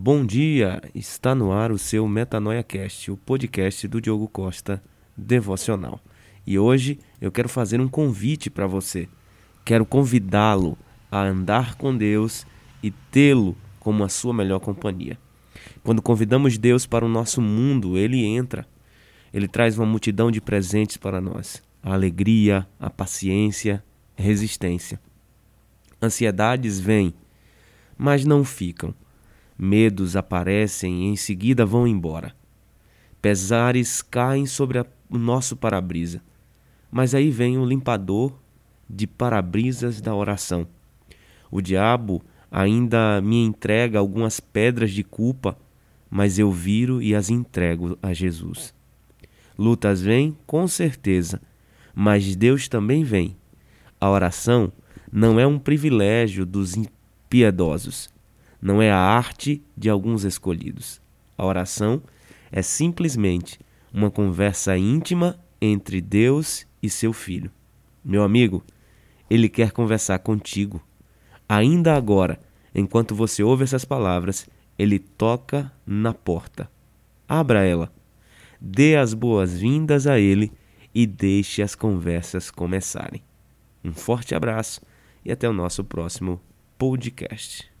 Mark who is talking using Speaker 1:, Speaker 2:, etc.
Speaker 1: Bom dia, está no ar o seu Metanoia Cast, o podcast do Diogo Costa Devocional. E hoje eu quero fazer um convite para você. Quero convidá-lo a andar com Deus e tê-lo como a sua melhor companhia. Quando convidamos Deus para o nosso mundo, ele entra. Ele traz uma multidão de presentes para nós: a alegria, a paciência, resistência. Ansiedades vêm, mas não ficam Medos aparecem e em seguida vão embora. Pesares caem sobre a, o nosso para-brisa. Mas aí vem o limpador de para-brisas da oração. O diabo ainda me entrega algumas pedras de culpa, mas eu viro e as entrego a Jesus. Lutas vêm, com certeza, mas Deus também vem. A oração não é um privilégio dos impiedosos não é a arte de alguns escolhidos. A oração é simplesmente uma conversa íntima entre Deus e seu filho. Meu amigo, ele quer conversar contigo. Ainda agora, enquanto você ouve essas palavras, ele toca na porta. Abra ela, dê as boas-vindas a ele e deixe as conversas começarem. Um forte abraço e até o nosso próximo podcast.